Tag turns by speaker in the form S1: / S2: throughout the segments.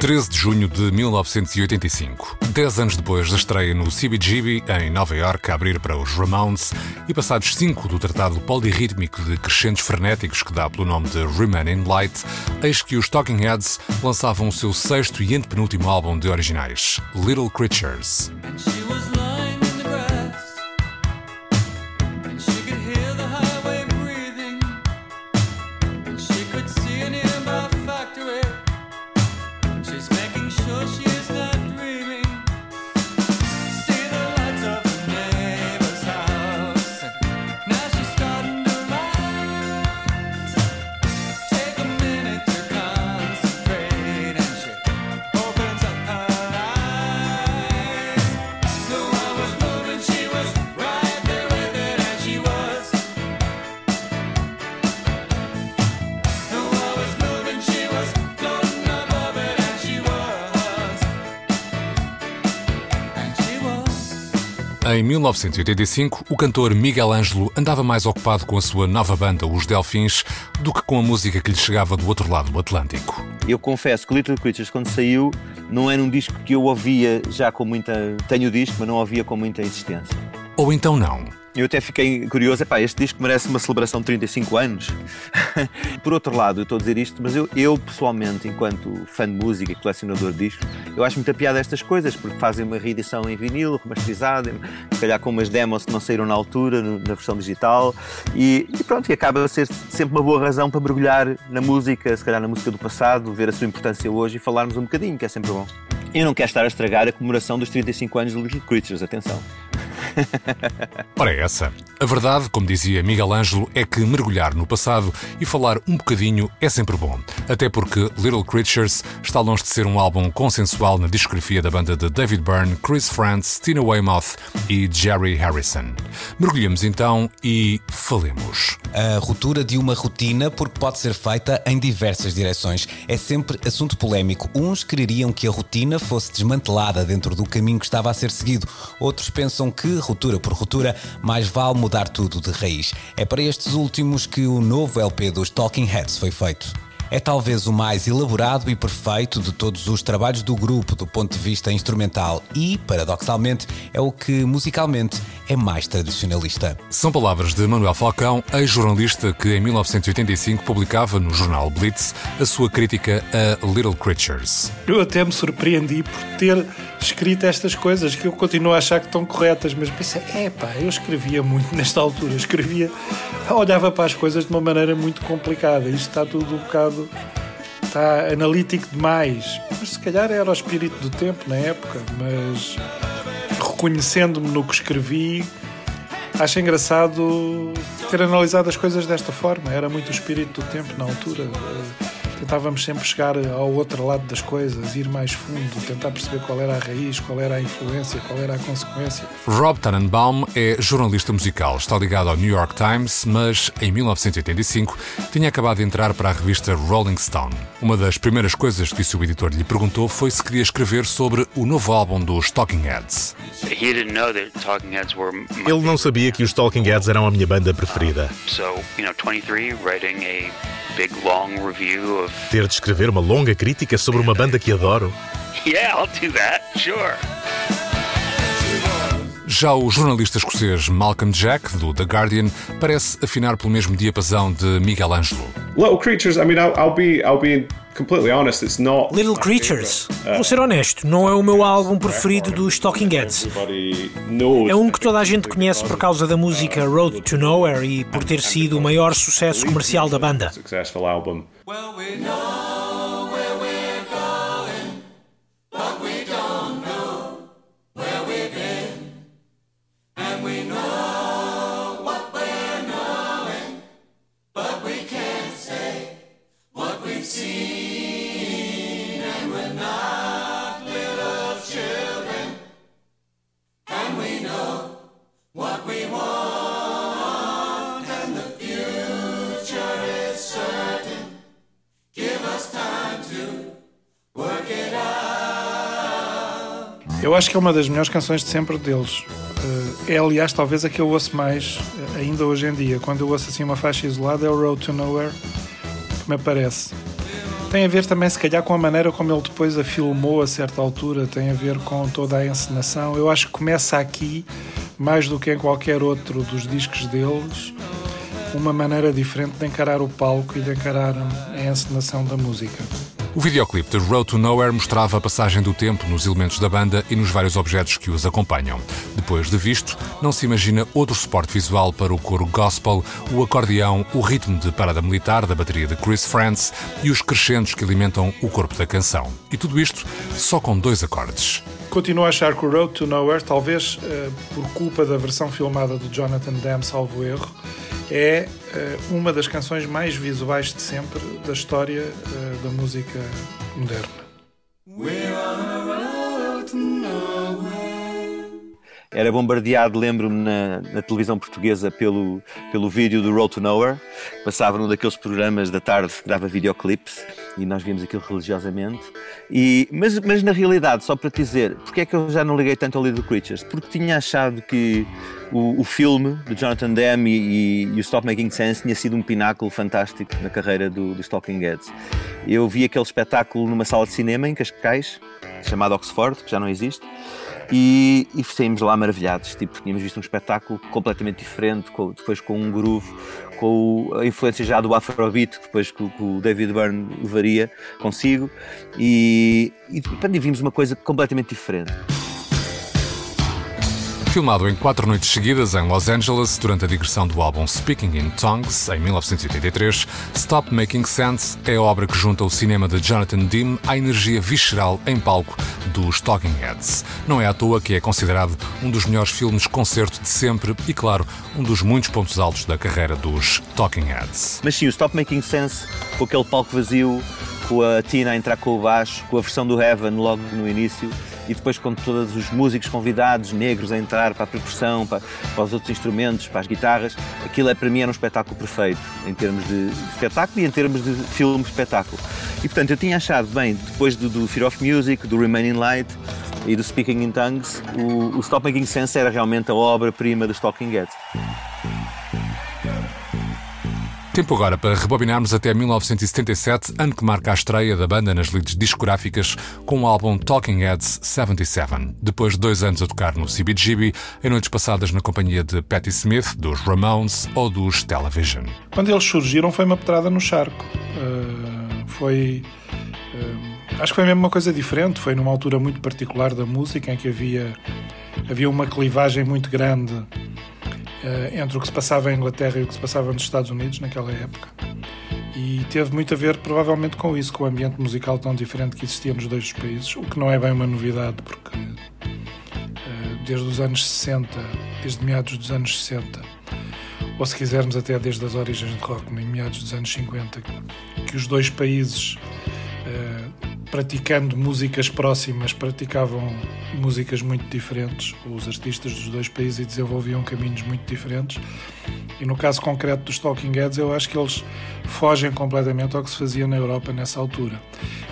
S1: 13 de junho de 1985. Dez anos depois da estreia no CBGB, em Nova York, a abrir para os Ramones, e passados cinco do tratado polirrítmico de crescentes frenéticos que dá pelo nome de Remaining Light, eis que os Talking Heads lançavam o seu sexto e antepenúltimo álbum de originais, Little Creatures. Em 1985, o cantor Miguel Ângelo andava mais ocupado com a sua nova banda, Os Delfins, do que com a música que lhe chegava do outro lado do Atlântico.
S2: Eu confesso que Little Creatures, quando saiu, não era um disco que eu ouvia já com muita. Tenho o disco, mas não ouvia com muita insistência.
S1: Ou então não.
S2: Eu até fiquei curioso, epá, este disco merece uma celebração de 35 anos. Por outro lado, eu estou a dizer isto, mas eu, eu pessoalmente, enquanto fã de música e colecionador de discos, eu acho muita piada estas coisas, porque fazem uma reedição em vinil, remasterizada, se calhar com umas demos que não saíram na altura, no, na versão digital, e, e, pronto, e acaba a ser sempre uma boa razão para mergulhar na música, se calhar na música do passado, ver a sua importância hoje e falarmos um bocadinho, que é sempre bom. Eu não quero estar a estragar a comemoração dos 35 anos de Little Creatures, atenção.
S1: Ora, é essa. A verdade, como dizia Miguel Ângelo, é que mergulhar no passado e falar um bocadinho é sempre bom. Até porque Little Creatures está longe de ser um álbum consensual na discografia da banda de David Byrne, Chris Frantz, Tina Weymouth e Jerry Harrison. Mergulhemos então e falemos.
S3: A ruptura de uma rotina, porque pode ser feita em diversas direções, é sempre assunto polémico. Uns quereriam que a rotina fosse desmantelada dentro do caminho que estava a ser seguido, outros pensam que, ruptura por ruptura, mais vale mudar tudo de raiz. É para estes últimos que o novo LP dos Talking Heads foi feito. É talvez o mais elaborado e perfeito de todos os trabalhos do grupo do ponto de vista instrumental e, paradoxalmente, é o que musicalmente é mais tradicionalista.
S1: São palavras de Manuel Falcão, ex-jornalista que em 1985 publicava no jornal Blitz a sua crítica a Little Creatures.
S4: Eu até me surpreendi por ter escrito estas coisas que eu continuo a achar que estão corretas, mas pensei, é pá, eu escrevia muito nesta altura, escrevia, olhava para as coisas de uma maneira muito complicada, isto está tudo um bocado está analítico demais. Mas se calhar era o espírito do tempo na época, mas reconhecendo-me no que escrevi, acho engraçado ter analisado as coisas desta forma. Era muito o espírito do tempo na altura tentávamos sempre chegar ao outro lado das coisas, ir mais fundo, tentar perceber qual era a raiz, qual era a influência, qual era a consequência.
S1: Rob Tannenbaum é jornalista musical, está ligado ao New York Times, mas em 1985 tinha acabado de entrar para a revista Rolling Stone. Uma das primeiras coisas que o seu editor lhe perguntou foi se queria escrever sobre o novo álbum dos Talking Heads.
S5: Ele não sabia que os Talking Heads eram a minha banda preferida.
S6: So, you know, 23, writing a big long review of
S5: Ter de escrever uma longa crítica sobre uma banda que adoro.
S6: Yeah, I'll do that. Sure.
S1: Já o jornalista escocês Malcolm Jack, do The Guardian, parece afinar pelo mesmo diapasão de Miguel Ângelo.
S7: Little Creatures, I mean, I'll, I'll be, I'll be completely honest, it's not.
S8: Little Creatures, vou ser honesto, não é o meu álbum preferido dos Talking Heads. É um que toda a gente conhece por causa da música Road to Nowhere e por ter sido o maior sucesso comercial da banda.
S7: Successful album.
S4: Eu acho que é uma das melhores canções de sempre deles. Eh, é, aliás, talvez a que eu ouço mais eh, ainda hoje em dia. Quando eu ouço assim uma faixa isolada, é o Road to Nowhere que me aparece. Tem a ver também, se calhar, com a maneira como ele depois a filmou a certa altura, tem a ver com toda a encenação. Eu acho que começa aqui, mais do que em qualquer outro dos discos deles, uma maneira diferente de encarar o palco e de encarar a encenação da música.
S1: O videoclipe de Road to Nowhere mostrava a passagem do tempo nos elementos da banda e nos vários objetos que os acompanham. Depois de visto, não se imagina outro suporte visual para o coro gospel, o acordeão, o ritmo de parada militar da bateria de Chris France e os crescendos que alimentam o corpo da canção. E tudo isto só com dois acordes.
S4: Continuo a achar que o Road to Nowhere, talvez uh, por culpa da versão filmada de Jonathan Demme, salvo erro, é uh, uma das canções mais visuais de sempre da história uh, da música moderna.
S2: Era bombardeado, lembro-me, na, na, televisão portuguesa pelo, pelo vídeo do Road to Nowhere. Passava num daqueles programas da tarde que dava videoclips e nós vimos aquilo religiosamente. E, mas, mas na realidade, só para te dizer, porque é que eu já não liguei tanto ao Little Creatures? Porque tinha achado que o, o filme do Jonathan Demme e, e, o Stop Making Sense tinha sido um pináculo fantástico na carreira do, do Stalking Heads. Eu vi aquele espetáculo numa sala de cinema em Cascais, chamado Oxford, que já não existe, e, e saímos lá maravilhados. Tipo, tínhamos visto um espetáculo completamente diferente, com, depois com um groove, com a influência já do Afrobeat, depois que, que o David Byrne levaria consigo, e, e, e vimos uma coisa completamente diferente.
S1: Filmado em quatro noites seguidas em Los Angeles durante a digressão do álbum Speaking in Tongues, em 1983, Stop Making Sense é a obra que junta o cinema de Jonathan Demme à energia visceral em palco dos Talking Heads. Não é à toa que é considerado um dos melhores filmes concerto de sempre e, claro, um dos muitos pontos altos da carreira dos Talking Heads.
S2: Mas sim, o Stop Making Sense, com aquele palco vazio, com a Tina a entrar com o baixo, com a versão do Heaven logo no início, e depois com todos os músicos convidados negros a entrar para a percussão, para, para os outros instrumentos, para as guitarras, aquilo é para mim era um espetáculo perfeito em termos de espetáculo e em termos de filme espetáculo. E portanto eu tinha achado, bem, depois do, do Fear of Music, do Remaining Light e do Speaking in Tongues, o, o Stop Making Sense era realmente a obra-prima dos Talking Heads.
S1: Tempo agora para rebobinarmos até 1977, ano que marca a estreia da banda nas leads discográficas com o álbum Talking Heads 77. Depois de dois anos a tocar no CBGB, em noites passadas na companhia de Patti Smith, dos Ramones ou dos Television.
S4: Quando eles surgiram foi uma pedrada no charco. Uh, foi... Uh, acho que foi mesmo uma coisa diferente. Foi numa altura muito particular da música em que havia, havia uma clivagem muito grande entre o que se passava em Inglaterra e o que se passava nos Estados Unidos naquela época. E teve muito a ver, provavelmente, com isso, com o ambiente musical tão diferente que existia nos dois países, o que não é bem uma novidade, porque uh, desde os anos 60, desde meados dos anos 60, ou se quisermos até desde as origens do rock, em meados dos anos 50, que os dois países uh, praticando músicas próximas, praticavam músicas muito diferentes, os artistas dos dois países desenvolviam caminhos muito diferentes. E no caso concreto dos Talking Heads, eu acho que eles fogem completamente ao que se fazia na Europa nessa altura.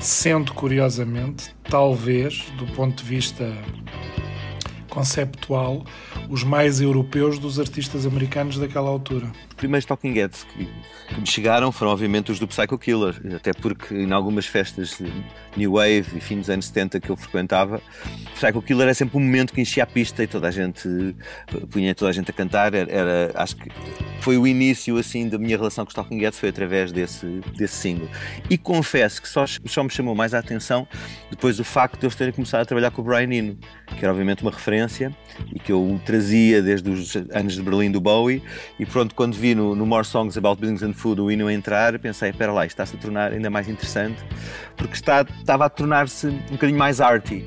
S4: Sendo, curiosamente, talvez, do ponto de vista conceptual, os mais europeus dos artistas americanos daquela altura.
S2: Os primeiros Talking Heads que, que me chegaram foram, obviamente, os do Psycho Killer, até porque em algumas festas de New Wave e fim dos anos 70 que eu frequentava, Psycho Killer é sempre um momento que enchia a pista e toda a gente punha toda a gente a cantar. Era, era acho que foi o início assim da minha relação com os Talking Heads foi através desse, desse single. E confesso que só, só me chamou mais a atenção depois o facto de eu ter começado a trabalhar com o Brian Eno, que era obviamente uma referência e que eu trazia desde os anos de Berlim do Bowie. E pronto, quando vi no, no More Songs About Buildings and Food o hino entrar, pensei: espera lá, está-se a tornar ainda mais interessante, porque está, estava a tornar-se um bocadinho mais arty.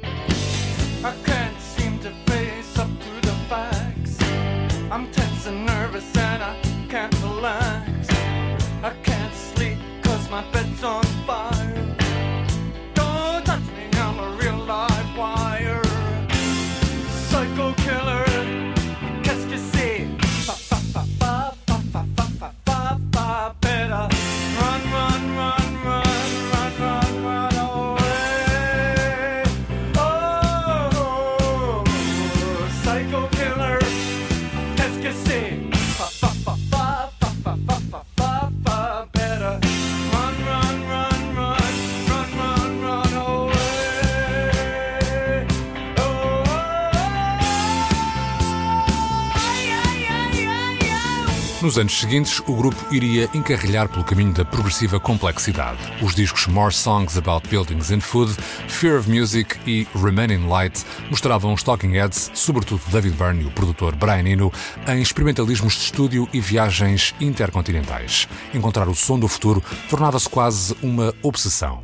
S1: Nos anos seguintes, o grupo iria encarrilhar pelo caminho da progressiva complexidade. Os discos More Songs About Buildings and Food, Fear of Music e Remaining Light mostravam os Talking Heads, sobretudo David Byrne e o produtor Brian Eno, em experimentalismos de estúdio e viagens intercontinentais. Encontrar o som do futuro tornava-se quase uma obsessão.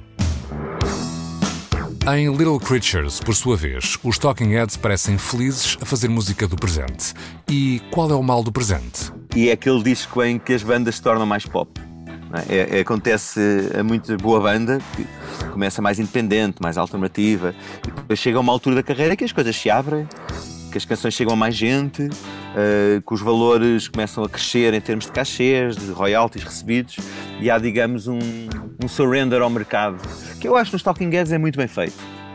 S1: Em Little Creatures, por sua vez, os Talking Heads parecem felizes a fazer música do presente. E qual é o mal do presente?
S2: E é aquele disco em que as bandas se tornam mais pop. É? é, é, acontece a muito boa banda que começa mais independente, mais alternativa, e depois chega a uma altura da carreira que as coisas se abrem, que as canções chegam a mais gente, uh, que os valores começam a crescer em termos de cachês, de royalties recebidos, e há, digamos, um, um surrender ao mercado, que eu acho nos Talking Heads é muito bem feito.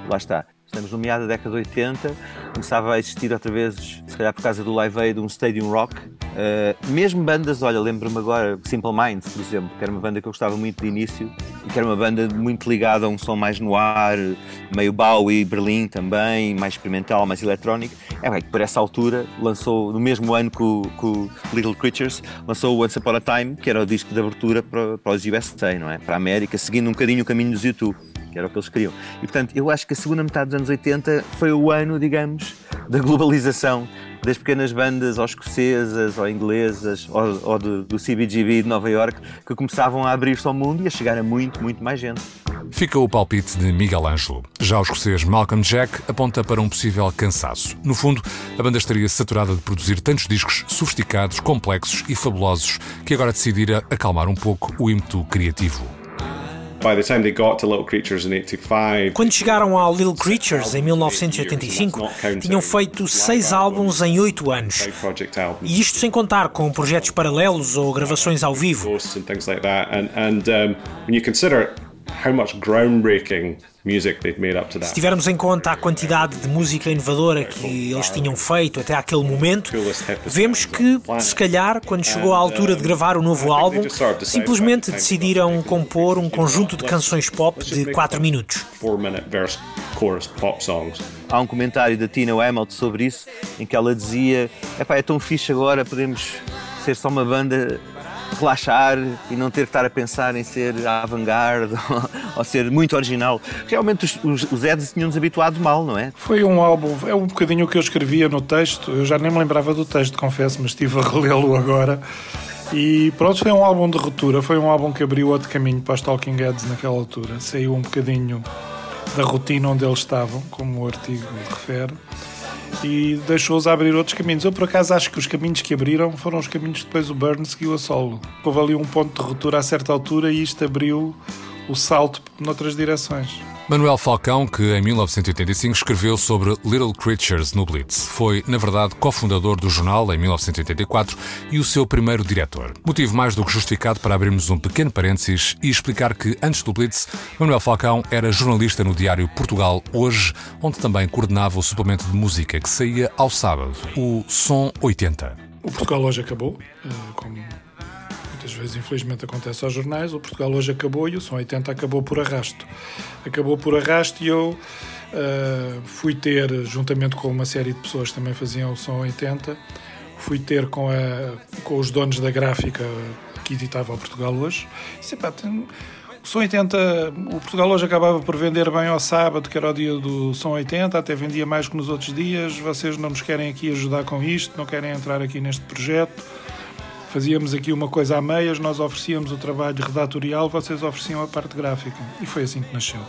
S2: Lá está. Estamos no meado da década de 80, começava a existir outra vez, se calhar por causa do Live Aid, um Stadium Rock. Uh, mesmo bandas, olha, lembro-me agora, Simple Minds, por exemplo, que era uma banda que eu gostava muito de início e que era uma banda muito ligada a um som mais no ar, meio Bowie, Berlim também, mais experimental, mais eletrónico. É bem, que por essa altura lançou, no mesmo ano que o, que o Little Creatures, lançou o Once Upon a Time, que era o disco de abertura para, para os USA, não é? Para a América, seguindo um bocadinho o caminho dos YouTube que era o que eles queriam. E portanto, eu acho que a segunda metade dos anos 80 foi o ano, digamos, da globalização das pequenas bandas ou escocesas ou inglesas ou, ou do, do CBGB de Nova York que começavam a abrir-se ao mundo e a chegar a muito, muito mais gente.
S1: Fica o palpite de Miguel Ângelo. Já o escocês Malcolm Jack aponta para um possível cansaço. No fundo, a banda estaria saturada de produzir tantos discos sofisticados, complexos e fabulosos que agora decidira acalmar um pouco o ímpeto criativo.
S8: Quando chegaram ao Little Creatures em 1985, tinham feito seis álbuns em oito anos. E isto sem contar com projetos paralelos ou gravações ao vivo. How much groundbreaking se tivermos em conta a quantidade de música inovadora que eles tinham feito até aquele momento, vemos que, se calhar, quando chegou a altura de gravar o novo álbum, simplesmente decidiram compor um conjunto de canções pop de 4 minutos.
S2: Há um comentário da Tina Hamilton sobre isso, em que ela dizia: é tão fixe agora, podemos ser só uma banda relaxar e não ter que estar a pensar em ser avant-garde ou, ser muito original. Realmente os, os, os Eds tinham-nos habituado mal, não é?
S4: Foi um álbum, é um bocadinho o que eu escrevia no texto, eu já nem me lembrava do texto, confesso, mas estive a relê-lo agora. E pronto, foi um álbum de ruptura, foi um álbum que abriu outro caminho para os Talking Heads naquela altura. Saiu um bocadinho da rotina onde eles estavam, como o artigo refere e deixou-os abrir outros caminhos. Eu, por acaso, acho que os caminhos que abriram foram os caminhos que depois o Burns seguiu a solo. Houve ali um ponto de ruptura a certa altura e isto abriu o salto noutras direções.
S1: Manuel Falcão, que em 1985 escreveu sobre Little Creatures no Blitz, foi, na verdade, cofundador do jornal em 1984 e o seu primeiro diretor. Motivo mais do que justificado para abrirmos um pequeno parênteses e explicar que, antes do Blitz, Manuel Falcão era jornalista no diário Portugal Hoje, onde também coordenava o suplemento de música que saía ao sábado, o Som 80.
S4: O Portugal Hoje acabou, eh, como muitas vezes infelizmente acontece aos jornais, o Portugal hoje acabou e o Som 80 acabou por arrasto. Acabou por arrasto e eu uh, fui ter, juntamente com uma série de pessoas que também faziam o Som 80, fui ter com, a, com os donos da gráfica que editava o Portugal hoje. Disse, pá, tem, o Som 80, o Portugal hoje acabava por vender bem ao sábado, que era o dia do Som 80, até vendia mais que nos outros dias. Vocês não nos querem aqui ajudar com isto, não querem entrar aqui neste projeto fazíamos aqui uma coisa a meias, nós oferecíamos o trabalho redatorial, vocês ofereciam a parte gráfica. E foi assim que nasceu.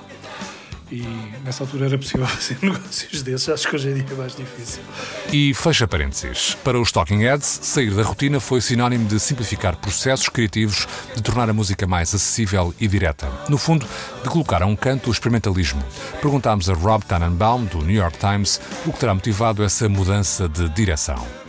S4: E nessa altura era possível fazer negócios desses, acho que hoje em dia é mais difícil.
S1: E fecha parênteses. Para os Talking Heads, sair da rotina foi sinónimo de simplificar processos criativos, de tornar a música mais acessível e direta. No fundo, de colocar a um canto o experimentalismo. Perguntámos a Rob Tannenbaum, do New York Times, o que terá motivado essa mudança de direção.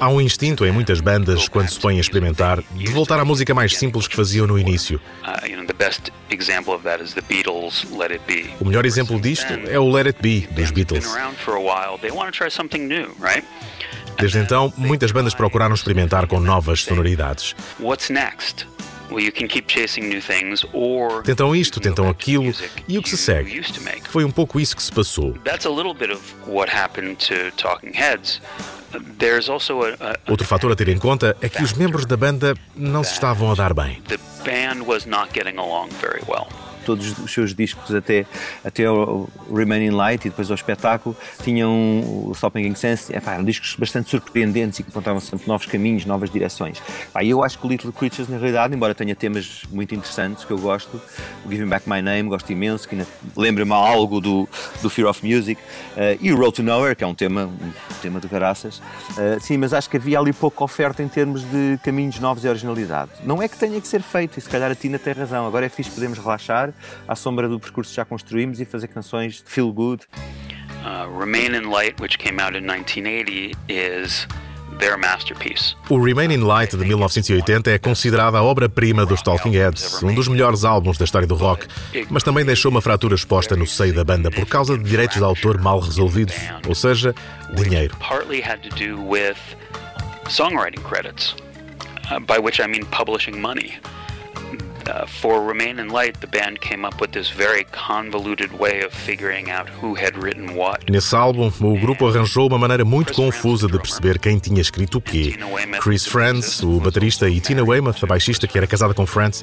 S5: Há um instinto em muitas bandas quando se põem a experimentar. de voltar à música mais simples que faziam no início. Uh, o melhor exemplo disto é o Let It Be dos Beatles. Desde então, muitas bandas procuraram experimentar com novas sonoridades. Tentam isto, tentam aquilo, e o que se segue? Foi um pouco isso que se passou. Outro fator a ter em conta é que os membros da banda não se estavam a dar bem
S2: todos os seus discos até, até o Remaining Light e depois ao espetáculo tinham o Stop Making Sense, é, pá, eram discos bastante surpreendentes e que apontavam sempre novos caminhos, novas direções. Pá, eu acho que o Little Creatures, na realidade, embora tenha temas muito interessantes que eu gosto, o Giving Back My Name, gosto imenso, que lembra-me algo do, do Fear of Music, uh, e o Road to Nowhere, que é um tema, um tema de caraças. Uh, sim, mas acho que havia ali pouca oferta em termos de caminhos novos e originalidade. Não é que tenha que ser feito, e se calhar a Tina tem razão, agora é fixe, podemos relaxar, à sombra do percurso que já construímos e fazer canções de feel good.
S6: Uh, Remain in Light, which came out in 1980, is their masterpiece.
S5: O Remain in Light de 1980 é considerada a obra-prima dos Talking Heads, um dos melhores álbuns da história do rock, mas também deixou uma fratura exposta no seio da banda por causa de direitos de autor mal resolvidos, ou seja, dinheiro.
S6: Partly had to do with songwriting credits, uh, by which I mean publishing money. Uh, for Remain in Light, the band came up with this very convoluted way of figuring out who had written what.
S5: Nesse álbum, o grupo arranjou uma maneira muito confusa de perceber quem tinha escrito o quê. Chris Franz, o baterista, e Tina Weymouth, a baixista que era casada com Franz,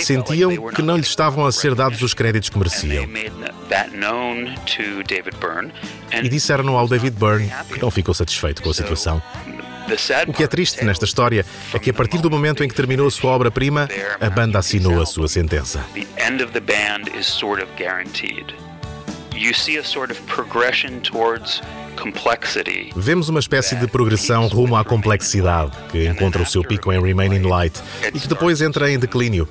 S5: sentiam que não lhes estavam a ser dados os créditos que mereciam. E disseram ao David Byrne que não ficou satisfeito com a situação. O que é triste nesta história é que a partir do momento em que terminou a sua obra-prima, a banda assinou a sua sentença. Vemos uma espécie de progressão rumo à complexidade, que encontra o seu pico em Remaining Light e que depois entra em declínio.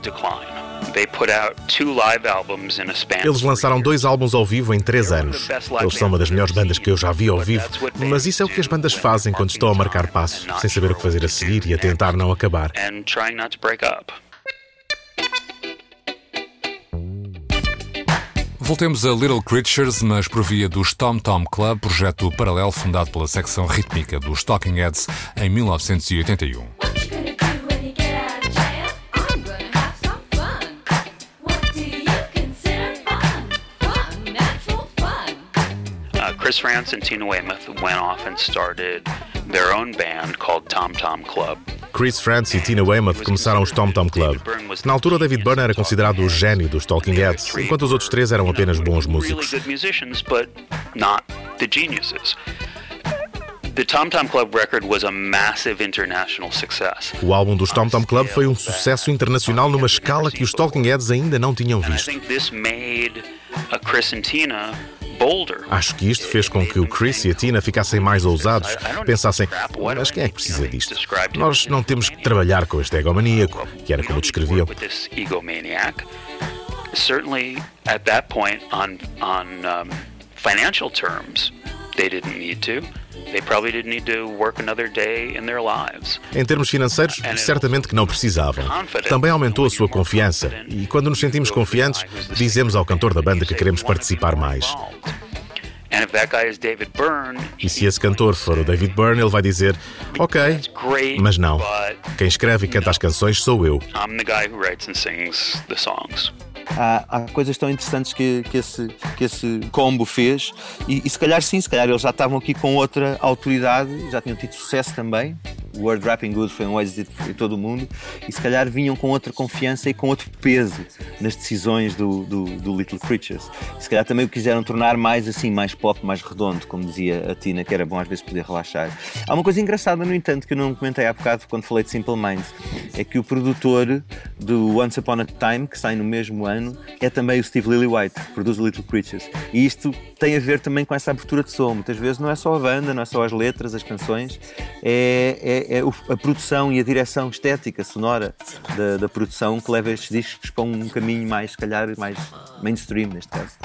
S5: Eles lançaram dois álbuns ao vivo em três anos. Eles são uma das melhores bandas que eu já vi ao vivo, mas isso é o que as bandas fazem quando estão a marcar passos, sem saber o que fazer a seguir e a tentar não acabar.
S1: Voltemos a Little Creatures, mas por via do Tom Tom Club, projeto paralelo fundado pela secção rítmica dos Talking Heads em 1981.
S6: Chris France and Tina Weymouth went off and started their own band called Tom Tom Club.
S5: Chris France e Tina Weymouth começaram os Tom Tom Club. Na altura, David Byrne era considerado o gênio dos Talking Heads, enquanto os outros três eram apenas bons músicos.
S6: The Tom Tom Club record was a massive international success.
S5: O álbum dos Tom Tom Club foi um sucesso internacional numa escala que os Talking Heads ainda não tinham visto. Acho que isto fez com que o Chris e a Tina ficassem mais ousados, pensassem, mas quem é que precisa disto? Nós não temos que trabalhar com este egomaníaco, que era como descreviam.
S6: Certainly at that point on on um, financial terms, they didn't need to.
S5: Em termos financeiros, certamente que não precisavam. Também aumentou a sua confiança e quando nos sentimos confiantes, dizemos ao cantor da banda que queremos participar mais. E se esse cantor for o David Byrne, ele vai dizer: Ok, mas não. Quem escreve e canta as canções sou eu
S2: há, há coisas tão interessantes que, que, esse, que esse combo fez e, e, se calhar sim, se calhar eles já estavam aqui com outra autoridade, já tinham tido sucesso também. O World Rapping Good foi um êxito em todo o mundo e se calhar vinham com outra confiança e com outro peso nas decisões do, do, do Little Creatures. Se calhar também o quiseram tornar mais assim, mais pop, mais redondo, como dizia a Tina, que era bom às vezes poder relaxar. Há uma coisa engraçada, no entanto, que eu não comentei há bocado quando falei de Simple Minds, é que o produtor do Once Upon a Time, que sai no mesmo ano, é também o Steve Lillywhite, que produz o Little Creatures. E isto tem a ver também com essa abertura de som. Muitas vezes não é só a banda, não é só as letras, as canções, é, é, é a produção e a direção estética, sonora da, da produção que leva estes discos para um caminho mais, se calhar, mais mainstream neste caso.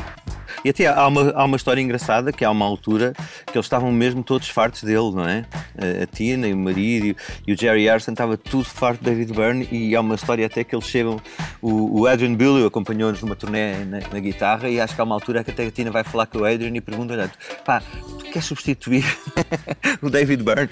S2: E até há uma, há uma história engraçada que há uma altura que eles estavam mesmo todos fartos dele, não é? A, Tina e o marido e o Jerry Harrison estava tudo farto de David Byrne e há uma história até que eles chegam, o, o Adrian Billey acompanhou-nos numa turnê na, na, guitarra e acho que há uma altura que até a Tina vai falar com o Adrian e pergunta-lhe, pá, tu queres substituir o David Byrne?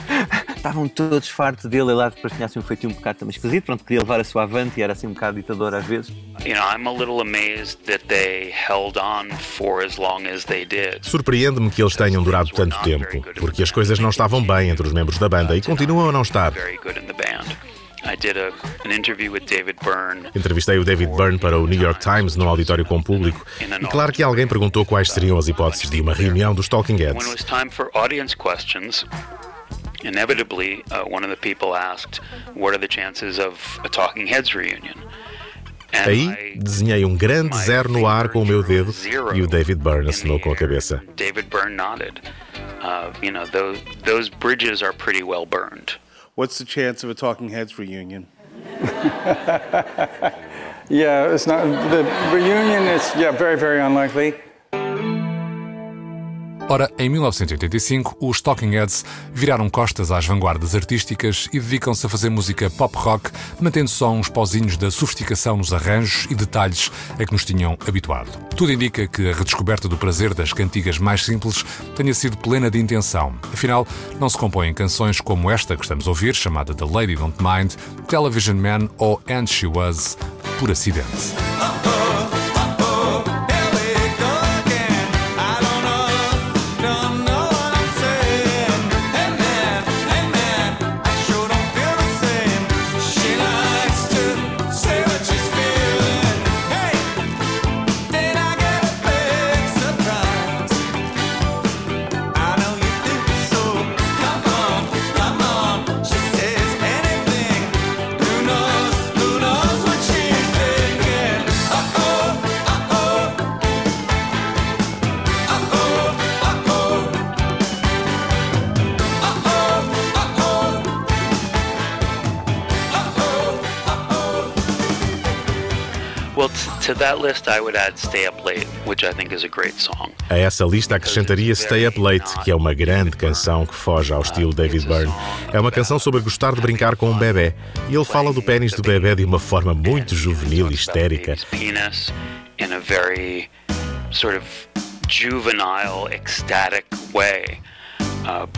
S2: estavam todos fartos dele, ele depois tinha assim um feitio um bocado também esquisito, pronto, queria levar a sua avante e era assim um bocado ditador às vezes.
S6: You know, I'm a little amazed that they held on for as long as they did.
S5: Surpreende-me que eles tenham durado tanto tempo, porque as coisas não estavam bem entre os membros da banda e continuam a não estar. Entrevistei o David Byrne para o New York Times no auditório com público e claro que alguém perguntou quais seriam as hipóteses de uma reunião dos Talking Heads.
S6: Inevitably, uh, one of the people asked, "What are the chances of a Talking Heads reunion?"
S5: Aí desenhei um grande zero no ar com o meu dedo e o David Byrne assinou com a cabeça.
S6: David Byrne nodded. Uh, you know, those, those bridges are pretty well burned.
S9: What's the chance of a Talking Heads reunion? yeah, it's not the reunion is yeah very very unlikely.
S1: Ora, em 1985, os Talking Heads viraram costas às vanguardas artísticas e dedicam-se a fazer música pop rock, mantendo só uns pauzinhos da sofisticação nos arranjos e detalhes a que nos tinham habituado. Tudo indica que a redescoberta do prazer das cantigas mais simples tenha sido plena de intenção. Afinal, não se compõem canções como esta que estamos a ouvir, chamada The Lady Don't Mind, Television Man ou And She Was, por acidente.
S5: A essa lista acrescentaria Stay Up Late, que é uma grande canção que foge ao estilo David Byrne. É uma canção sobre gostar de brincar com um bebê. E ele fala do pênis do bebê de uma forma muito juvenil e histérica.
S6: In a very sort of juvenile, ecstatic way. Uh,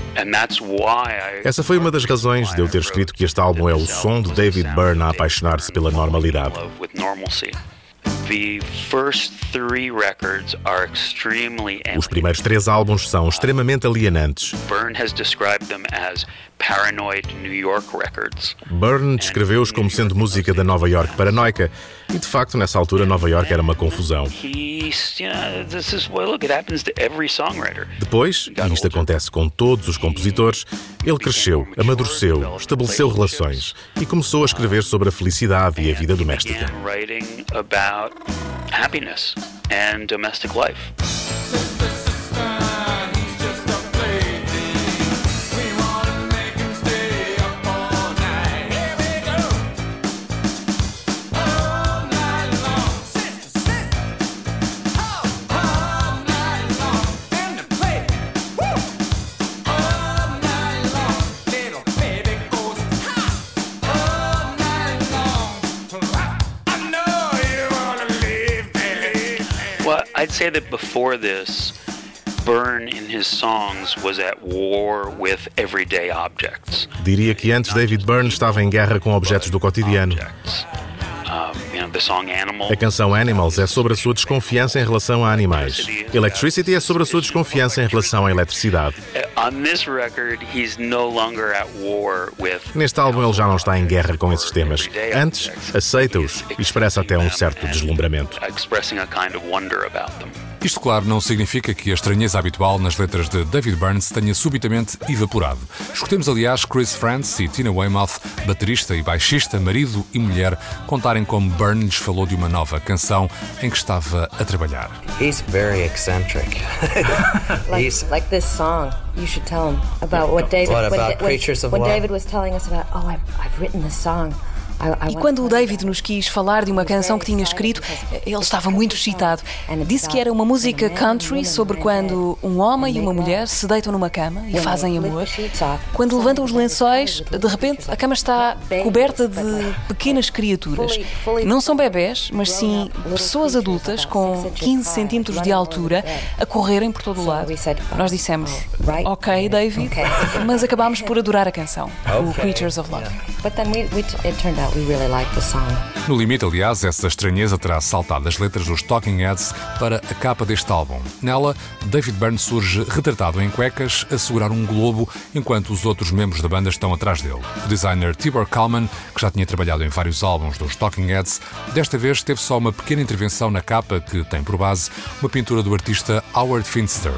S5: essa foi uma das razões de eu ter escrito que este álbum é o som de David Byrne a apaixonar-se pela normalidade. Os primeiros três álbuns são extremamente alienantes.
S6: Byrne has described them as paranoid New York records.
S5: Byrne descreveu-os como sendo música da Nova York paranoica, e de facto nessa altura Nova York era uma confusão. Depois, e isto acontece com todos os compositores, ele cresceu, amadureceu, estabeleceu relações e começou a escrever sobre a felicidade e a vida doméstica.
S6: Say that before this, Byrne in his songs was at war with everyday objects.
S5: Diria que antes David Byrne estava em guerra com objetos do cotidiano. A canção Animals é sobre a sua desconfiança em relação a animais. Electricity é sobre a sua desconfiança em relação à eletricidade. Neste álbum ele já não está em guerra com esses temas. Antes, aceita-os e expressa até um certo deslumbramento.
S1: Isto, claro, não significa que a estranheza habitual nas letras de David Burns tenha subitamente evaporado. Escutemos, aliás, Chris Frantz e Tina Weymouth, baterista e baixista, marido e mulher, contarem como Burns lhes falou de uma nova canção em que estava a trabalhar.
S10: He's very eccentric.
S11: like, He's... like this song. You should tell him about what David.
S10: What about
S11: when,
S10: Creatures
S11: when,
S10: of What?
S11: David was telling us about. Oh, I've, I've written this song.
S12: E quando o David nos quis falar de uma canção que tinha escrito, ele estava muito excitado. Disse que era uma música country sobre quando um homem e uma mulher se deitam numa cama e fazem amor. Quando levantam os lençóis, de repente a cama está coberta de pequenas criaturas. Não são bebés, mas sim pessoas adultas com 15 centímetros de altura a correrem por todo o lado. Nós dissemos, ok, David, mas acabámos por adorar a canção, o Creatures of Love.
S1: No limite, aliás, essa estranheza terá saltado as letras dos Talking Heads para a capa deste álbum. Nela, David Byrne surge retratado em cuecas a segurar um globo enquanto os outros membros da banda estão atrás dele. O designer Tibor Kalman, que já tinha trabalhado em vários álbuns dos Talking Heads, desta vez teve só uma pequena intervenção na capa que tem por base uma pintura do artista Howard Finster.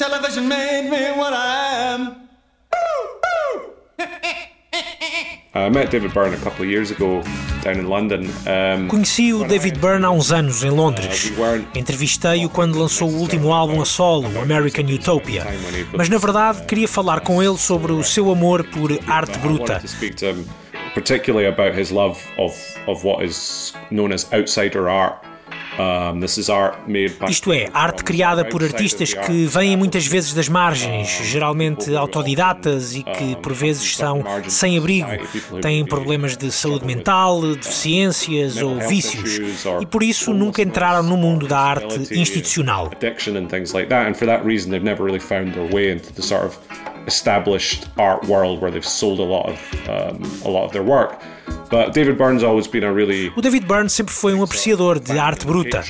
S1: Television made me what I am.
S7: I met David Byrne a couple of years ago down in London. Um,
S8: Conheci o David Byrne há uns anos em Londres. Entrevistei-o quando lançou o último álbum a solo, American Utopia. Mas na verdade queria falar com ele sobre o seu amor por arte bruta.
S7: Particularly about his love of, of what is known as outsider art.
S8: Isto é, arte criada por artistas que vêm muitas vezes das margens, geralmente autodidatas e que por vezes são sem abrigo, têm problemas de saúde mental, deficiências ou vícios e por isso nunca entraram no mundo da arte institucional.
S7: established art world where they've sold a lot of um, a lot of their work. But David Byrne's always been a really
S8: o David Byrne sempre foi um apreciador de arte bruta.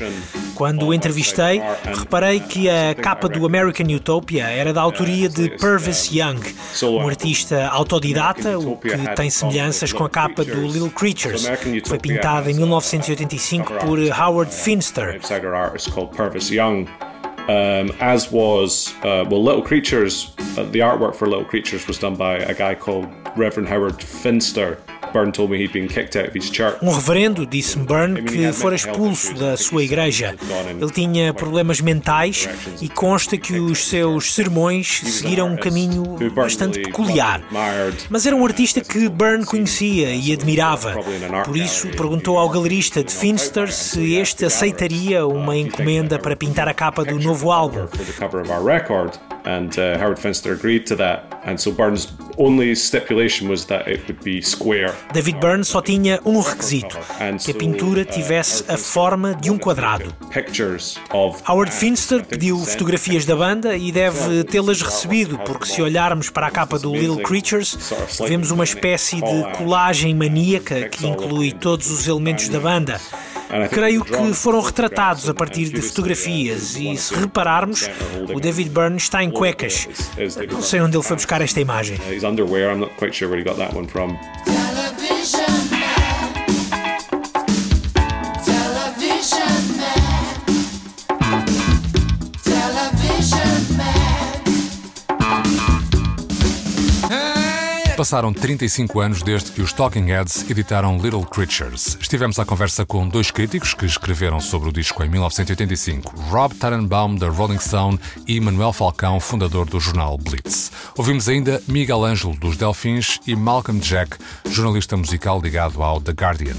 S8: Quando o entrevistei, reparei que a capa do American Utopia era da autoria de Purvis Young, um artista autodidata, o que tem semelhanças com a capa do Little Creatures, que foi pintada em 1985 por Howard Finster.
S7: Um, as was uh, well, Little Creatures. Uh, the artwork for Little Creatures was done by a guy called Reverend Howard Finster, Byrne told me he'd been kicked out of his church.
S8: Um reverendo disse-me Byrne que fora expulso da sua igreja. Ele tinha problemas mentais e consta que os seus sermões seguiram um caminho bastante peculiar. Mas era um artista que Byrne conhecia e admirava. Por isso perguntou ao galerista de Finster se este aceitaria uma encomenda para pintar a capa do novo álbum.
S7: And uh, Howard Finster agreed to that. And so Byrne's only stipulation was that it would be square.
S8: David Byrne só tinha um requisito: que a pintura tivesse a forma de um quadrado. Howard Finster pediu fotografias da banda e deve tê-las recebido, porque se olharmos para a capa do Little Creatures, vemos uma espécie de colagem maníaca que inclui todos os elementos da banda. Creio que foram retratados a partir de fotografias e, se repararmos, o David Byrne está em cuecas. Não sei onde ele foi buscar esta imagem.
S1: Passaram 35 anos desde que os Talking Heads editaram Little Creatures. Estivemos à conversa com dois críticos que escreveram sobre o disco em 1985, Rob Tannenbaum, da Rolling Stone, e Manuel Falcão, fundador do jornal Blitz. Ouvimos ainda Miguel Ângelo, dos Delfins, e Malcolm Jack, jornalista musical ligado ao The Guardian.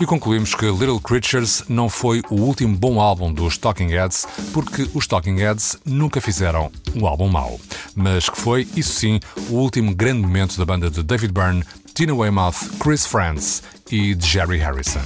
S1: E concluímos que Little Creatures não foi o último bom álbum dos Talking Heads, porque os Talking Heads nunca fizeram um álbum mau, mas que foi, isso sim, o último grande momento da banda de David Byrne, Tina Weymouth, Chris Frantz e Jerry Harrison.